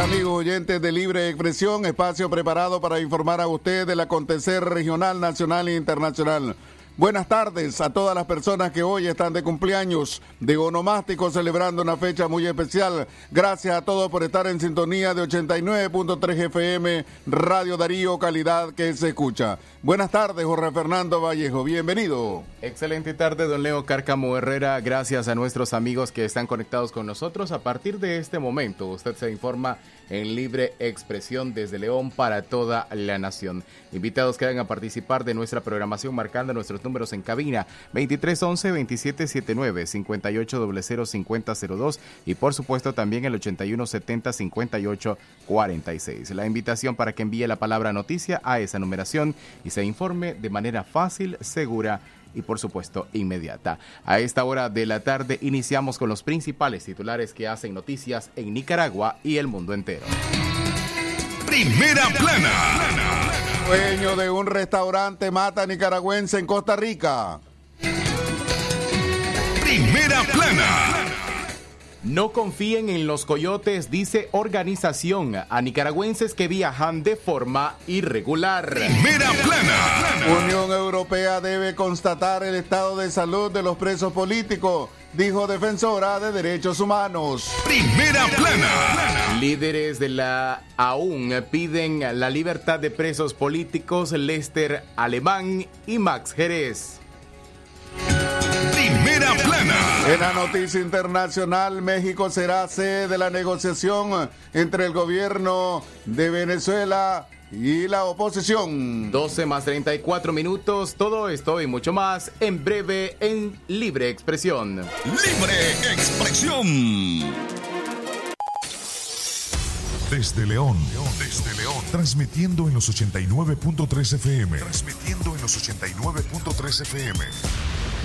amigos oyentes de Libre Expresión, espacio preparado para informar a usted del acontecer regional, nacional e internacional. Buenas tardes a todas las personas que hoy están de cumpleaños, de onomástico, celebrando una fecha muy especial. Gracias a todos por estar en sintonía de 89.3 FM, Radio Darío, calidad que se escucha. Buenas tardes, Jorge Fernando Vallejo, bienvenido. Excelente tarde, don Leo Cárcamo Herrera. Gracias a nuestros amigos que están conectados con nosotros. A partir de este momento, usted se informa en libre expresión desde León para toda la nación. Invitados quedan a participar de nuestra programación marcando nuestros números en cabina 2311-2779, 5800-5002 y por supuesto también el 8170-5846. La invitación para que envíe la palabra noticia a esa numeración y se informe de manera fácil, segura por supuesto inmediata. A esta hora de la tarde iniciamos con los principales titulares que hacen noticias en Nicaragua y el mundo entero. Primera plana. Dueño de un restaurante mata nicaragüense en Costa Rica. Primera plana. No confíen en los coyotes, dice organización a nicaragüenses que viajan de forma irregular. Primera plana. Unión Europea debe constatar el estado de salud de los presos políticos, dijo defensora de derechos humanos. Primera plana. Líderes de la AUN piden la libertad de presos políticos Lester Alemán y Max Jerez. Primera plana. En la noticia internacional, México será sede de la negociación entre el gobierno de Venezuela y la oposición. 12 más 34 minutos, todo esto y mucho más en breve en Libre Expresión. Libre Expresión. Desde León, desde León, transmitiendo en los 89.3 FM. Transmitiendo en los 89.3 FM.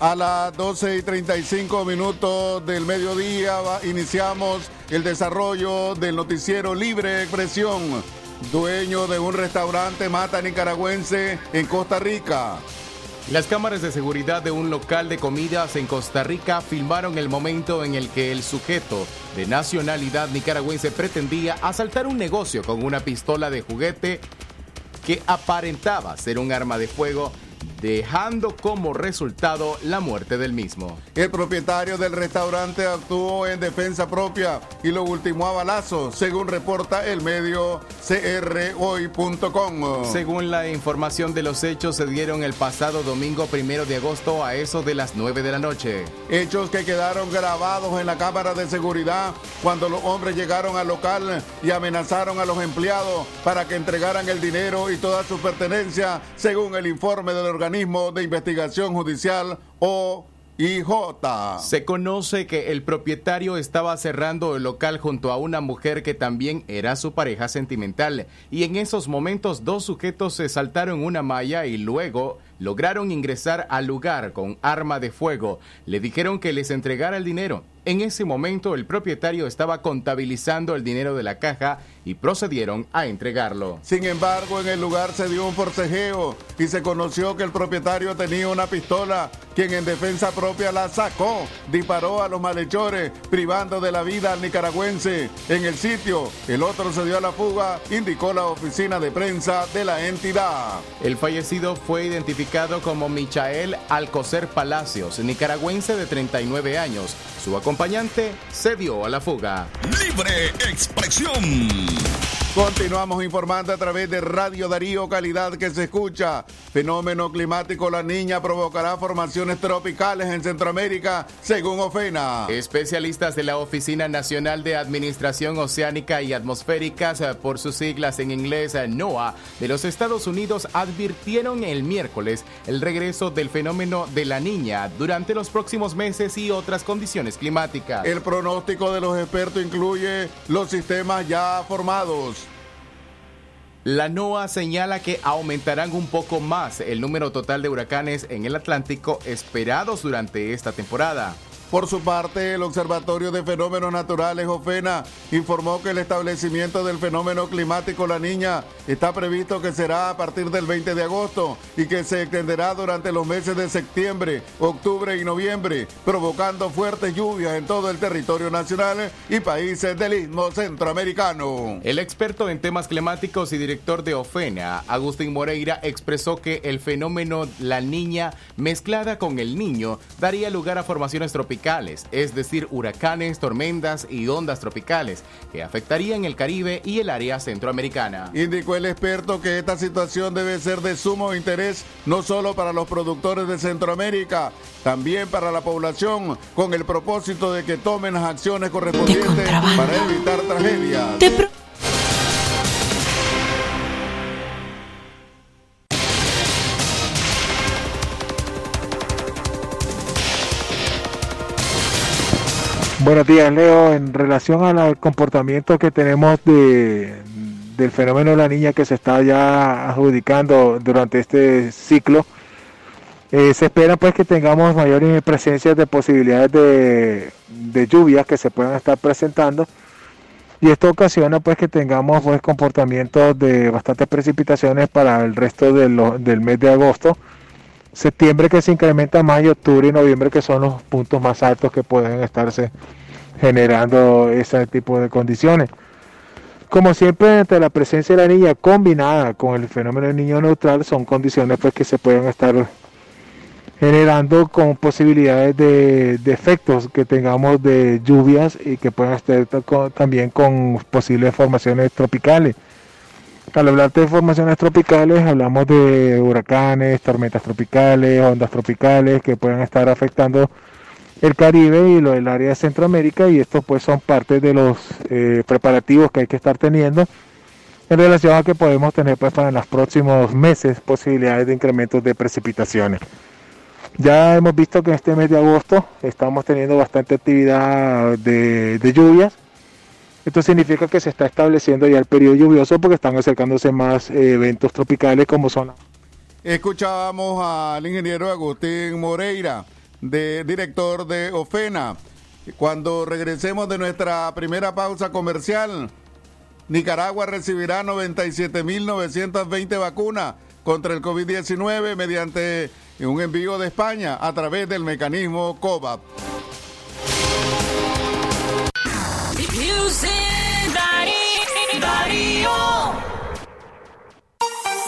A las 12 y 35 minutos del mediodía iniciamos el desarrollo del noticiero Libre Expresión. Dueño de un restaurante mata nicaragüense en Costa Rica. Las cámaras de seguridad de un local de comidas en Costa Rica filmaron el momento en el que el sujeto de nacionalidad nicaragüense pretendía asaltar un negocio con una pistola de juguete que aparentaba ser un arma de fuego, dejando como resultado la muerte del mismo. El propietario del restaurante actuó en defensa propia y lo ultimó a balazos, según reporta el medio crhoy.com. Según la información de los hechos, se dieron el pasado domingo primero de agosto a eso de las 9 de la noche. Hechos que quedaron grabados en la cámara de seguridad cuando los hombres llegaron al local y amenazaron a los empleados para que entregaran el dinero y toda su pertenencia, según el informe del organismo de investigación judicial OIJ. Se conoce que el propietario estaba cerrando el local junto a una mujer que también era su pareja sentimental y en esos momentos dos sujetos se saltaron una malla y luego lograron ingresar al lugar con arma de fuego. Le dijeron que les entregara el dinero. En ese momento el propietario estaba contabilizando el dinero de la caja y procedieron a entregarlo. Sin embargo, en el lugar se dio un forcejeo y se conoció que el propietario tenía una pistola, quien en defensa propia la sacó, disparó a los malhechores, privando de la vida al nicaragüense. En el sitio, el otro se dio a la fuga, indicó la oficina de prensa de la entidad. El fallecido fue identificado como Michael Alcocer Palacios, nicaragüense de 39 años. Su acompañante se dio a la fuga. Libre expresión. Continuamos informando a través de Radio Darío, calidad que se escucha. Fenómeno climático La Niña provocará formaciones tropicales en Centroamérica, según OFENA. Especialistas de la Oficina Nacional de Administración Oceánica y Atmosféricas, eh, por sus siglas en inglés eh, NOAA, de los Estados Unidos advirtieron el miércoles el regreso del fenómeno de La Niña durante los próximos meses y otras condiciones climáticas. El pronóstico de los expertos incluye los sistemas ya formados la NOAA señala que aumentarán un poco más el número total de huracanes en el Atlántico esperados durante esta temporada. Por su parte, el Observatorio de Fenómenos Naturales, OFENA, informó que el establecimiento del fenómeno climático La Niña está previsto que será a partir del 20 de agosto y que se extenderá durante los meses de septiembre, octubre y noviembre, provocando fuertes lluvias en todo el territorio nacional y países del Istmo Centroamericano. El experto en temas climáticos y director de OFENA, Agustín Moreira, expresó que el fenómeno La Niña mezclada con el Niño daría lugar a formaciones tropicales es decir, huracanes, tormentas y ondas tropicales, que afectarían el Caribe y el área centroamericana. Indicó el experto que esta situación debe ser de sumo interés no solo para los productores de Centroamérica, también para la población, con el propósito de que tomen las acciones correspondientes para evitar tragedias. Buenos días, Leo. En relación al comportamiento que tenemos de, del fenómeno de la niña que se está ya adjudicando durante este ciclo, eh, se espera pues que tengamos mayores presencias de posibilidades de, de lluvias que se puedan estar presentando y esto ocasiona pues que tengamos pues comportamientos de bastantes precipitaciones para el resto del mes de agosto septiembre que se incrementa mayo, octubre y noviembre que son los puntos más altos que pueden estarse generando ese tipo de condiciones. Como siempre, ante la presencia de la niña combinada con el fenómeno del niño neutral, son condiciones pues, que se pueden estar generando con posibilidades de, de efectos que tengamos de lluvias y que puedan estar también con posibles formaciones tropicales. Al hablar de formaciones tropicales, hablamos de huracanes, tormentas tropicales, ondas tropicales que pueden estar afectando el Caribe y lo del área de Centroamérica y estos pues son parte de los eh, preparativos que hay que estar teniendo en relación a que podemos tener pues para los próximos meses posibilidades de incrementos de precipitaciones. Ya hemos visto que en este mes de agosto estamos teniendo bastante actividad de, de lluvias esto significa que se está estableciendo ya el periodo lluvioso porque están acercándose más eh, eventos tropicales como son. Escuchábamos al ingeniero Agustín Moreira, de, director de OFENA. Cuando regresemos de nuestra primera pausa comercial, Nicaragua recibirá 97.920 vacunas contra el COVID-19 mediante un envío de España a través del mecanismo Darío.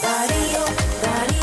Darío, Darío.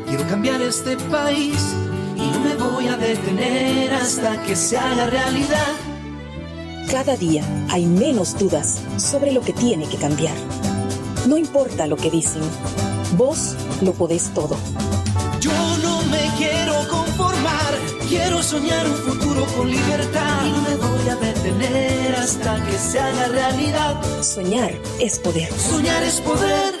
quiero cambiar este país y no me voy a detener hasta que se haga realidad. Cada día hay menos dudas sobre lo que tiene que cambiar. No importa lo que dicen, vos lo podés todo. Yo no me quiero conformar, quiero soñar un futuro con libertad y no me voy a detener hasta que se haga realidad. Soñar es poder. Soñar es poder.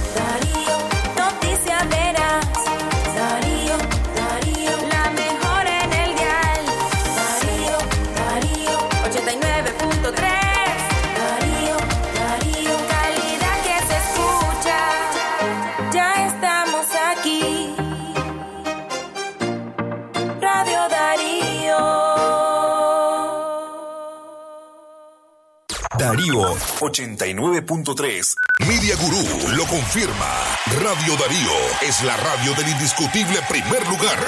Darío 89.3. Media Gurú lo confirma. Radio Darío es la radio del indiscutible primer lugar.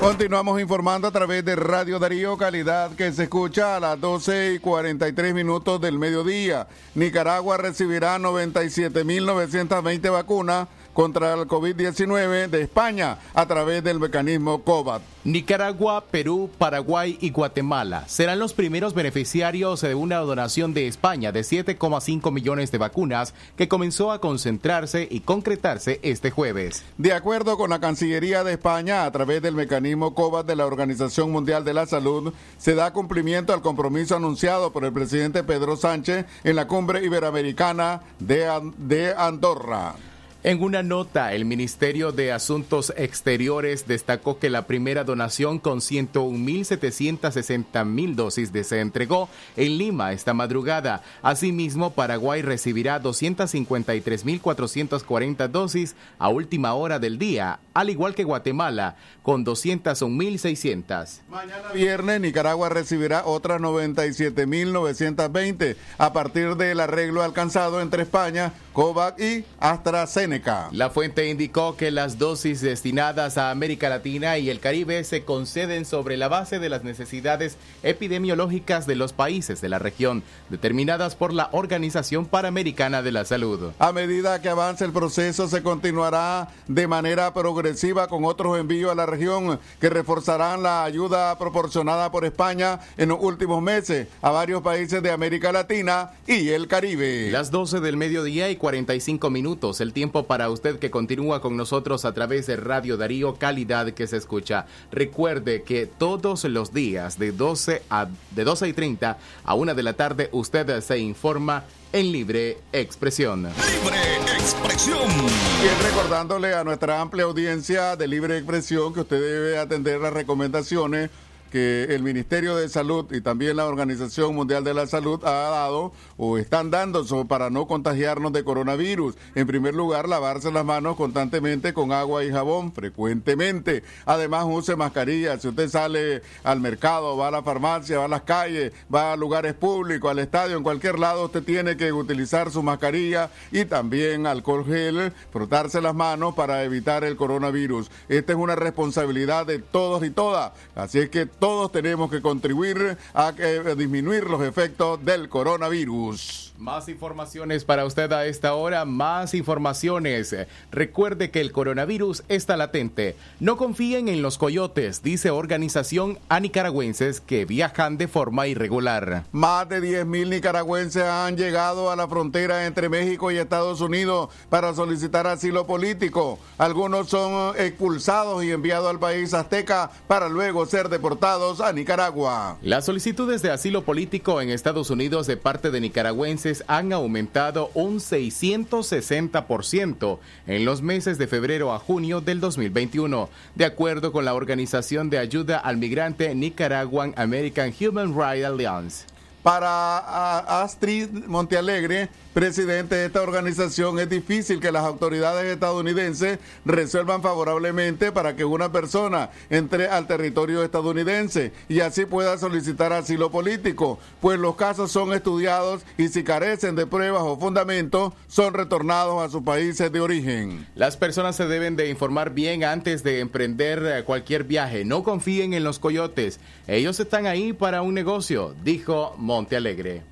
Continuamos informando a través de Radio Darío, calidad que se escucha a las 12 y 43 minutos del mediodía. Nicaragua recibirá 97.920 vacunas contra el COVID-19 de España a través del mecanismo COVAX. Nicaragua, Perú, Paraguay y Guatemala serán los primeros beneficiarios de una donación de España de 7,5 millones de vacunas que comenzó a concentrarse y concretarse este jueves. De acuerdo con la Cancillería de España, a través del mecanismo COVAX de la Organización Mundial de la Salud, se da cumplimiento al compromiso anunciado por el presidente Pedro Sánchez en la cumbre iberoamericana de, An- de Andorra. En una nota, el Ministerio de Asuntos Exteriores destacó que la primera donación con 101.760.000 dosis de se entregó en Lima esta madrugada. Asimismo, Paraguay recibirá 253.440 dosis a última hora del día, al igual que Guatemala, con 201.600. Mañana viernes, Nicaragua recibirá otras 97.920 a partir del arreglo alcanzado entre España, COVAX y AstraZeneca. La fuente indicó que las dosis destinadas a América Latina y el Caribe se conceden sobre la base de las necesidades epidemiológicas de los países de la región, determinadas por la Organización Panamericana de la Salud. A medida que avance el proceso, se continuará de manera progresiva con otros envíos a la región que reforzarán la ayuda proporcionada por España en los últimos meses a varios países de América Latina y el Caribe. Las 12 del mediodía y 45 minutos, el tiempo para usted que continúa con nosotros a través de Radio Darío, calidad que se escucha. Recuerde que todos los días de 12 a de 12 y 30 a 1 de la tarde usted se informa en libre expresión. Libre expresión. Y recordándole a nuestra amplia audiencia de libre expresión que usted debe atender las recomendaciones que el Ministerio de Salud y también la Organización Mundial de la Salud ha dado o están dando para no contagiarnos de coronavirus. En primer lugar, lavarse las manos constantemente con agua y jabón, frecuentemente. Además, use mascarilla. Si usted sale al mercado, va a la farmacia, va a las calles, va a lugares públicos, al estadio, en cualquier lado, usted tiene que utilizar su mascarilla y también alcohol gel, frotarse las manos para evitar el coronavirus. Esta es una responsabilidad de todos y todas. Así es que todos tenemos que contribuir a, disminuir los efectos del coronavirus. Más informaciones para usted a esta hora, más informaciones. Recuerde que el coronavirus está latente. No confíen en los coyotes, dice organización a nicaragüenses que viajan de forma irregular. Más de 10.000 nicaragüenses han llegado a la frontera entre México y Estados Unidos para solicitar asilo político. Algunos son expulsados y enviados al país azteca para luego ser deportados deportados a Nicaragua. Las solicitudes de asilo político en Estados Unidos de parte de nicaragüenses han aumentado un 660% en los meses de febrero a junio del 2021, de acuerdo con la Organización de Ayuda al Migrante Nicaraguan American Human Rights Alliance. Para Astrid Montealegre, presidente de esta organización, es difícil que las autoridades estadounidenses resuelvan favorablemente para que una persona entre al territorio estadounidense y así pueda solicitar asilo político, pues los casos son estudiados y si carecen de pruebas o fundamentos, son retornados a sus países de origen. Las personas se deben de informar bien antes de emprender eh, cualquier viaje. No confíen en los coyotes. Ellos están ahí para un negocio, dijo Monte Alegre.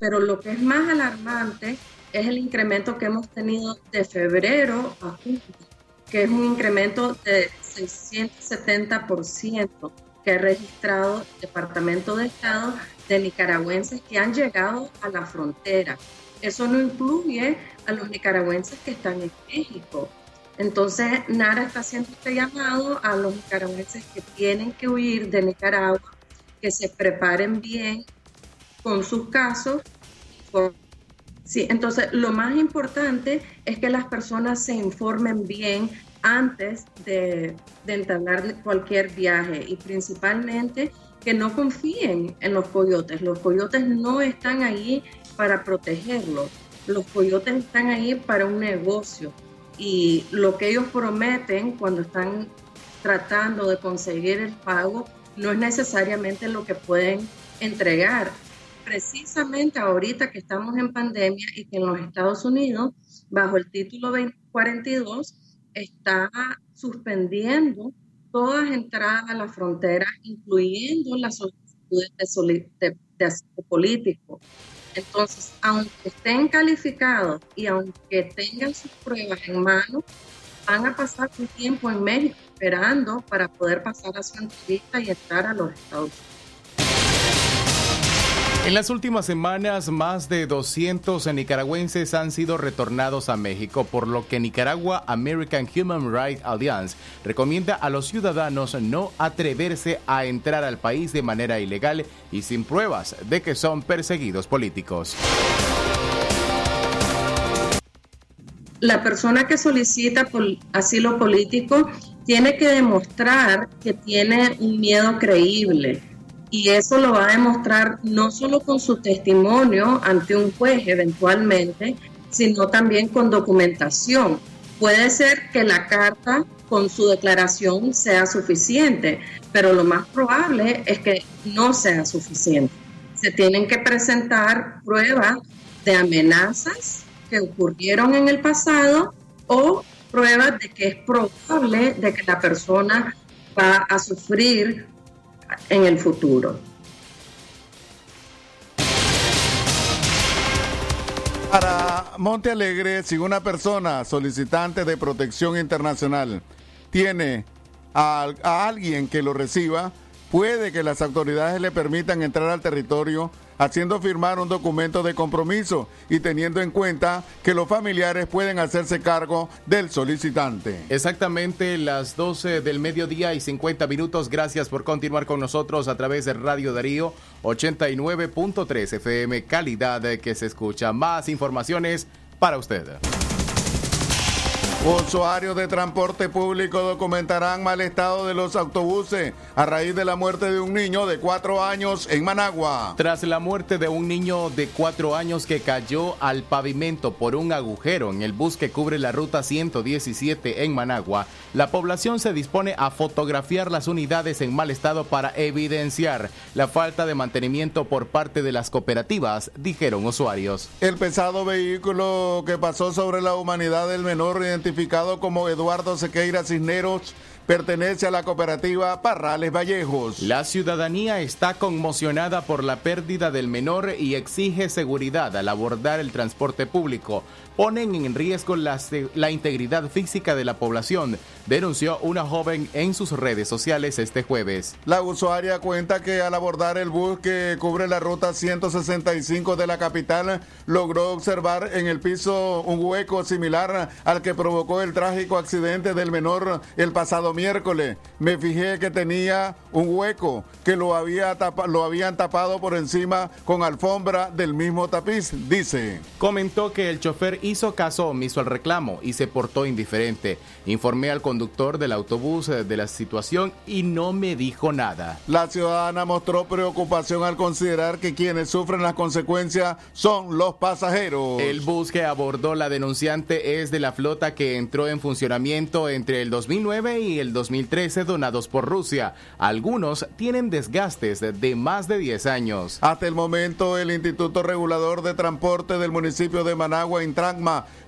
Pero lo que es más alarmante es el incremento que hemos tenido de febrero a junio, que es un incremento de 670% que ha registrado el Departamento de Estado de nicaragüenses que han llegado a la frontera. Eso no incluye a los nicaragüenses que están en México. Entonces, NARA está haciendo este llamado a los nicaragüenses que tienen que huir de Nicaragua, que se preparen bien con sus casos. Sí, entonces lo más importante es que las personas se informen bien antes de, de entablar cualquier viaje y principalmente que no confíen en los coyotes. Los coyotes no están ahí para protegerlos. Los coyotes están ahí para un negocio y lo que ellos prometen cuando están tratando de conseguir el pago no es necesariamente lo que pueden entregar. Precisamente ahorita que estamos en pandemia y que en los Estados Unidos, bajo el título 2042, está suspendiendo todas entradas a la frontera, incluyendo las solicitudes de, soli- de- de asilo político. Entonces, aunque estén calificados y aunque tengan sus pruebas en mano, van a pasar un tiempo en México esperando para poder pasar a su entrevista y entrar a los Estados Unidos. En las últimas semanas, más de 200 nicaragüenses han sido retornados a México, por lo que Nicaragua American Human Rights Alliance recomienda a los ciudadanos no atreverse a entrar al país de manera ilegal y sin pruebas de que son perseguidos políticos. la persona que solicita asilo político tiene que demostrar que tiene un miedo creíble. Y eso lo va a demostrar no solo con su testimonio ante un juez eventualmente, sino también con documentación. Puede ser que la carta con su declaración sea suficiente, pero lo más probable es que no sea suficiente. Se tienen que presentar pruebas de amenazas que ocurrieron en el pasado o pruebas de que es probable de que la persona va a sufrir en el futuro. Para Monte Alegre, si una persona solicitante de protección internacional tiene a, a alguien que lo reciba, puede que las autoridades le permitan entrar al territorio haciendo firmar un documento de compromiso y teniendo en cuenta que los familiares pueden hacerse cargo del solicitante. Exactamente las 12 del mediodía y 50 minutos. Gracias por continuar con nosotros a través de Radio Darío 89.3 FM, calidad que se escucha. Más informaciones para usted. Usuarios de transporte público documentarán mal estado de los autobuses a raíz de la muerte de un niño de cuatro años en Managua. Tras la muerte de un niño de cuatro años que cayó al pavimento por un agujero en el bus que cubre la ruta 117 en Managua, la población se dispone a fotografiar las unidades en mal estado para evidenciar la falta de mantenimiento por parte de las cooperativas, dijeron usuarios. El pesado vehículo que pasó sobre la humanidad del menor identificado como Eduardo Sequeira Cisneros pertenece a la cooperativa Parrales Vallejos. La ciudadanía está conmocionada por la pérdida del menor y exige seguridad al abordar el transporte público. Ponen en riesgo la, integridad física de la población, denunció una joven en sus redes sociales este jueves. La usuaria cuenta que al abordar el bus que cubre la ruta 165 de la capital, logró observar en el piso un hueco similar al que provocó el trágico accidente del menor el pasado pasado miércoles. Me fijé que tenía un hueco que lo, había tapa- lo habían tapado por encima con alfombra del mismo tapiz, dice. Comentó que el chofer hizo caso omiso al reclamo y se portó indiferente. Informé al conductor del autobús eh, de la situación y no me dijo nada. La ciudadana mostró preocupación al considerar que quienes sufren las consecuencias son los pasajeros. El bus que abordó la denunciante es de la flota que entró en funcionamiento entre el 2009 y el 2013 donados por Rusia. Algunos tienen desgastes de más de 10 años. Hasta el momento, el Instituto Regulador de Transporte del municipio de Managua,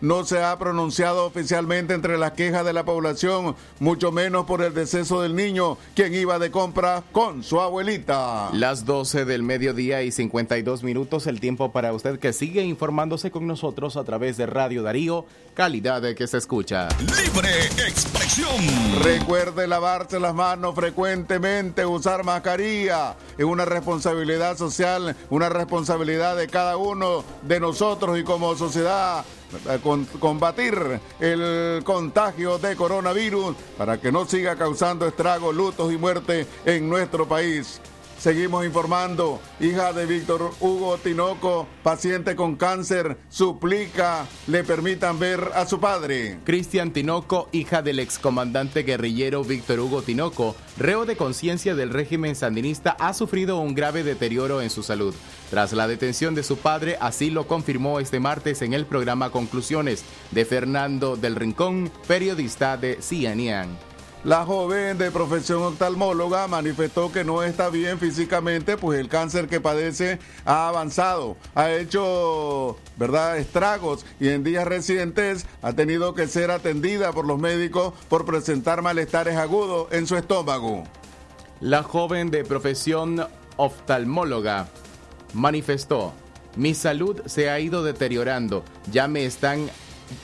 No se ha pronunciado oficialmente entre las quejas de la población, mucho menos por el deceso del niño, quien iba de compra con su abuelita. Las 12 del mediodía y 52 minutos, el tiempo para usted que sigue informándose con nosotros a través de Radio Darío, calidad de que se escucha. Libre expresión. Recuerde lavarse las manos frecuentemente, usar mascarilla. Es una responsabilidad social, una responsabilidad de cada uno de nosotros y como sociedad con- combatir el contagio de coronavirus para que no siga causando estragos, lutos y muerte en nuestro país. Seguimos informando. Hija de Víctor Hugo Tinoco, paciente con cáncer, suplica le permitan ver a su padre. Cristian Tinoco, hija del excomandante guerrillero Víctor Hugo Tinoco, reo de conciencia del régimen sandinista, ha sufrido un grave deterioro en su salud. Tras la detención de su padre, así lo confirmó este martes en el programa Conclusiones de Fernando del Rincón, periodista de CNN. La joven de profesión oftalmóloga manifestó que no está bien físicamente, pues el cáncer que padece ha avanzado, ha hecho, ¿verdad?, estragos y en días recientes ha tenido que ser atendida por los médicos por presentar malestares agudos en su estómago. La joven de profesión oftalmóloga manifestó, mi salud se ha ido deteriorando, ya me están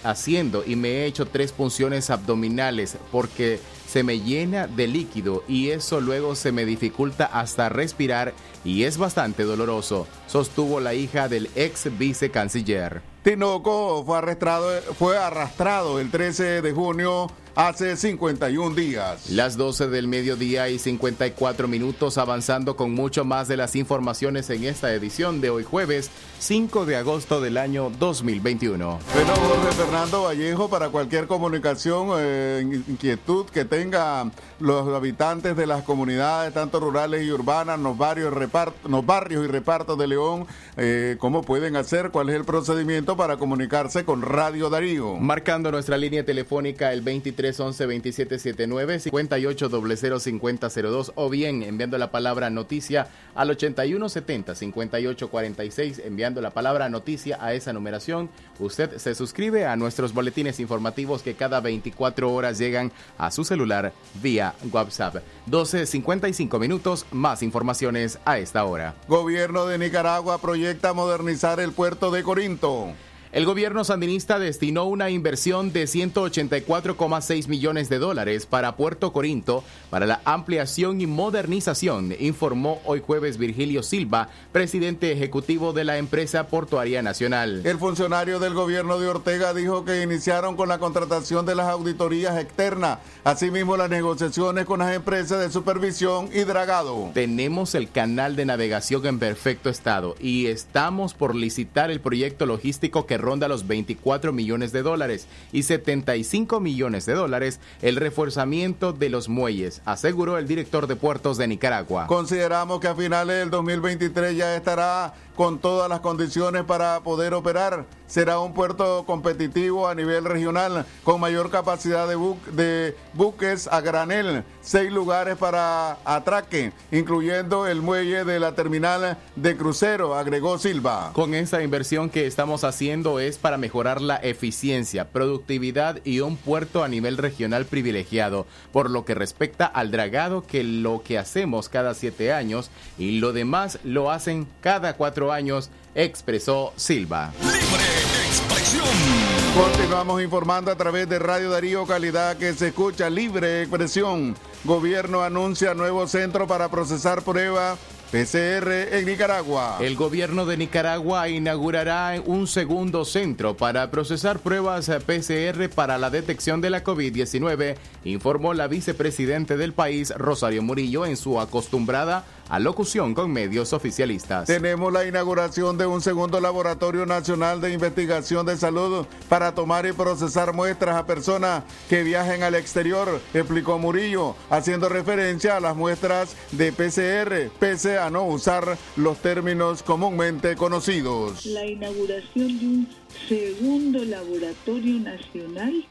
haciendo y me he hecho tres punciones abdominales porque se me llena de líquido y eso luego se me dificulta hasta respirar y es bastante doloroso, sostuvo la hija del ex vicecanciller. Tinoco fue arrastrado, fue arrastrado el 13 de junio hace 51 días. Las 12 del mediodía y 54 minutos avanzando con mucho más de las informaciones en esta edición de hoy jueves 5 de agosto del año 2021. Bueno, Jorge Fernando Vallejo, para cualquier comunicación, eh, inquietud que tengan los habitantes de las comunidades, tanto rurales y urbanas, los barrios, los barrios y repartos de León, eh, ¿cómo pueden hacer? ¿Cuál es el procedimiento para comunicarse con Radio Darío? Marcando nuestra línea telefónica el 2311 2779 5800 5002 o bien enviando la palabra noticia al 8170 5846 enviando la palabra noticia a esa numeración. Usted se suscribe a nuestros boletines informativos que cada 24 horas llegan a su celular vía WhatsApp. 12.55 minutos, más informaciones a esta hora. Gobierno de Nicaragua proyecta modernizar el puerto de Corinto. El gobierno sandinista destinó una inversión de 184,6 millones de dólares para Puerto Corinto para la ampliación y modernización, informó hoy jueves Virgilio Silva, presidente ejecutivo de la empresa portuaria nacional. El funcionario del gobierno de Ortega dijo que iniciaron con la contratación de las auditorías externas, asimismo las negociaciones con las empresas de supervisión y dragado. Tenemos el canal de navegación en perfecto estado y estamos por licitar el proyecto logístico que ronda los 24 millones de dólares y 75 millones de dólares el reforzamiento de los muelles, aseguró el director de puertos de Nicaragua. Consideramos que a finales del 2023 ya estará con todas las condiciones para poder operar. Será un puerto competitivo a nivel regional con mayor capacidad de, bu- de buques a granel, seis lugares para atraque, incluyendo el muelle de la terminal de crucero, agregó Silva. Con esta inversión que estamos haciendo es para mejorar la eficiencia, productividad y un puerto a nivel regional privilegiado, por lo que respecta al dragado que lo que hacemos cada siete años y lo demás lo hacen cada cuatro años, expresó Silva. Continuamos informando a través de Radio Darío Calidad que se escucha libre expresión. Gobierno anuncia nuevo centro para procesar pruebas PCR en Nicaragua. El gobierno de Nicaragua inaugurará un segundo centro para procesar pruebas PCR para la detección de la COVID-19, informó la vicepresidente del país, Rosario Murillo, en su acostumbrada alocución con medios oficialistas. Tenemos la inauguración de un segundo laboratorio nacional de investigación de salud para tomar y procesar muestras a personas que viajen al exterior, explicó Murillo, haciendo referencia a las muestras de PCR, pese a no usar los términos comúnmente conocidos. La inauguración de un segundo laboratorio nacional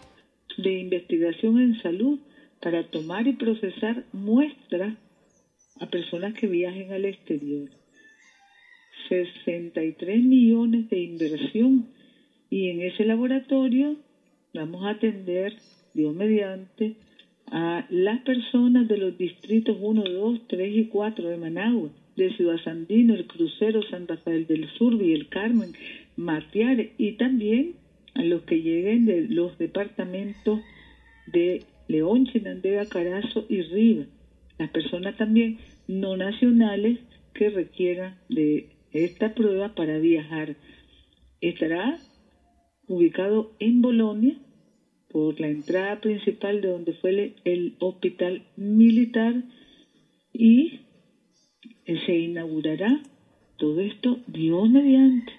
de investigación en salud para tomar y procesar muestras a personas que viajen al exterior. 63 millones de inversión y en ese laboratorio vamos a atender, Dios mediante, a las personas de los distritos 1, 2, 3 y 4 de Managua, de Ciudad Sandino, el Crucero, San Rafael del Sur, y el Carmen, Matiare y también a los que lleguen de los departamentos de León, Chinandega, Carazo y Riva. Las personas también no nacionales que requieran de esta prueba para viajar. Estará ubicado en Bolonia por la entrada principal de donde fue el, hospital militar y se inaugurará todo esto Dios mediante.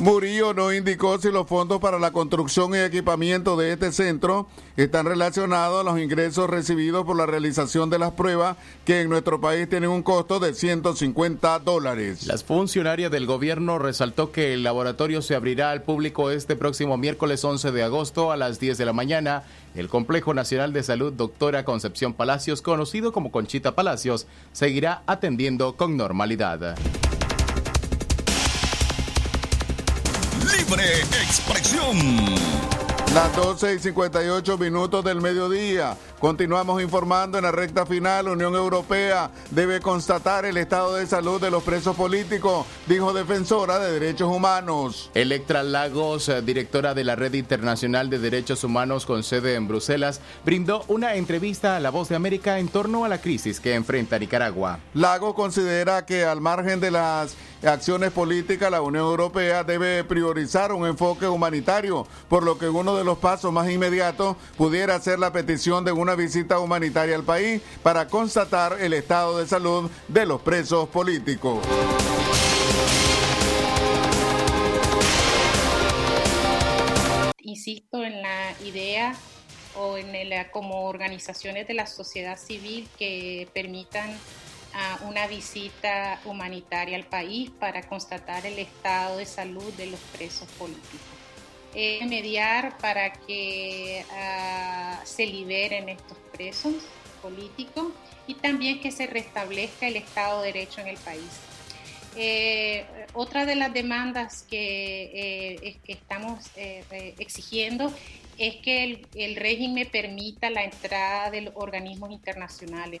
Murillo no indicó si los fondos para la construcción y equipamiento de este centro están relacionados a los ingresos recibidos por la realización de las pruebas que en nuestro país tienen un costo de 150 dólares. Las funcionarias del gobierno resaltó que el laboratorio se abrirá al público este próximo miércoles 11 de agosto a las 10 de la mañana. El Complejo Nacional de Salud Doctora Concepción Palacios, conocido como Conchita Palacios, seguirá atendiendo con normalidad. Libre expresión. Las 12 y 58 minutos del mediodía. Continuamos informando en la recta final. Unión Europea debe constatar el estado de salud de los presos políticos, dijo defensora de derechos humanos. Electra Lagos, eh, directora de la Red Internacional de Derechos Humanos con sede en Bruselas, brindó una entrevista a La Voz de América en torno a la crisis que enfrenta Nicaragua. Lagos considera que al margen de las acciones políticas, la Unión Europea debe priorizar un enfoque humanitario, por lo que uno de los pasos más inmediatos pudiera ser la petición de una visita humanitaria al país para constatar el estado de salud de los presos políticos. Insisto en la idea o en el, como organizaciones de la sociedad civil que permitan una visita humanitaria al país para constatar el estado de salud de los presos políticos. Mediar para que uh, se liberen estos presos políticos y también que se restablezca el Estado de Derecho en el país. Eh, otra de las demandas que, eh, estamos eh, exigiendo es que el, el régimen permita la entrada de los organismos internacionales.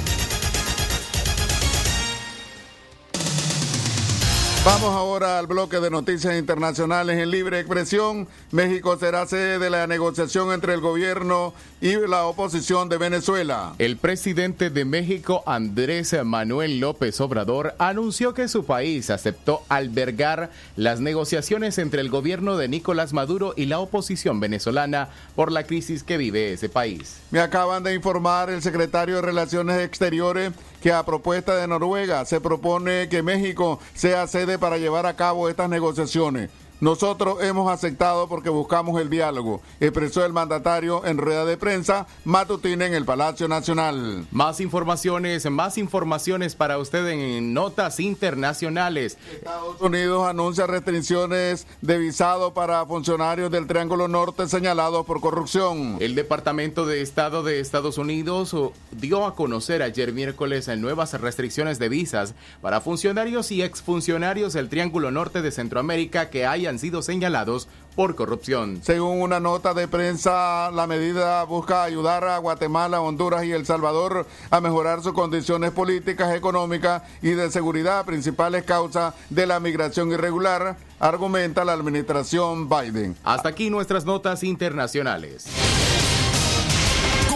Vamos ahora al bloque de noticias internacionales en libre expresión. México será sede de la negociación entre el gobierno y la oposición de Venezuela. El presidente de México, Andrés Manuel López Obrador, anunció que su país aceptó albergar las negociaciones entre el gobierno de Nicolás Maduro y la oposición venezolana por la crisis que vive ese país. Me acaban de informar el secretario de Relaciones Exteriores que a propuesta de Noruega se propone que México sea sede para llevar a cabo estas negociaciones. Nosotros hemos aceptado porque buscamos el diálogo, expresó el mandatario en rueda de prensa matutina en el Palacio Nacional. Más informaciones, más informaciones para usted en notas internacionales. Estados Unidos anuncia restricciones de visado para funcionarios del Triángulo Norte señalados por corrupción. El Departamento de Estado de Estados Unidos dio a conocer ayer miércoles nuevas restricciones de visas para funcionarios y exfuncionarios del Triángulo Norte de Centroamérica que haya habían sido señalados por corrupción. Según una nota de prensa, la medida busca ayudar a Guatemala, Honduras y El Salvador a mejorar sus condiciones políticas, económicas y de seguridad, principales causas de la migración irregular, argumenta la administración Biden. Hasta aquí nuestras notas internacionales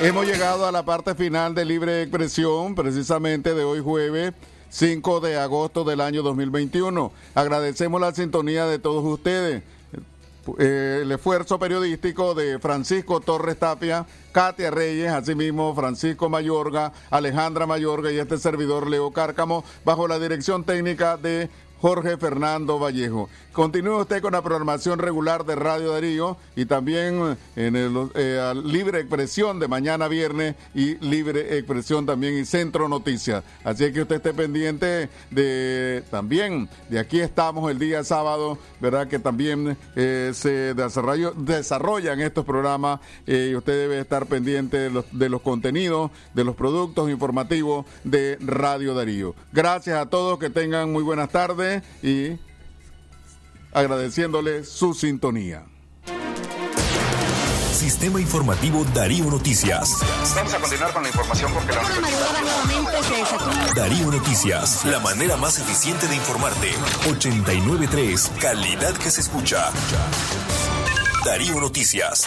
Hemos llegado a la parte final de Libre Expresión, precisamente de hoy jueves 5 de agosto del año 2021. Agradecemos la sintonía de todos ustedes. Eh, el esfuerzo periodístico de Francisco Torres Tapia, Katia Reyes, asimismo Francisco Mayorga, Alejandra Mayorga y este servidor Leo Cárcamo, bajo la dirección técnica de Jorge Fernando Vallejo. Continúe usted con la programación regular de Radio Darío y también en el eh, Libre Expresión de mañana viernes y Libre Expresión también y Centro Noticias. Así que usted esté pendiente de también, de aquí estamos el día sábado, ¿verdad? Que también eh, se desarrollan estos programas eh, y usted debe estar pendiente de los, de los contenidos, de los productos informativos de Radio Darío. Gracias a todos, que tengan muy buenas tardes y agradeciéndole su sintonía. Sistema Informativo Darío Noticias. Vamos a continuar con la información porque la Darío Noticias, la manera más eficiente de informarte. 893, calidad que se escucha. Darío Noticias.